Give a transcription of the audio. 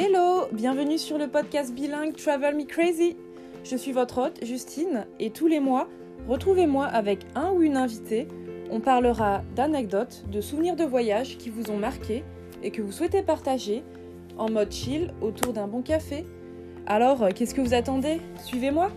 Hello, bienvenue sur le podcast bilingue Travel Me Crazy. Je suis votre hôte, Justine, et tous les mois, retrouvez-moi avec un ou une invitée. On parlera d'anecdotes, de souvenirs de voyage qui vous ont marqué et que vous souhaitez partager en mode chill autour d'un bon café. Alors, euh, qu'est-ce que vous attendez? Suivez-moi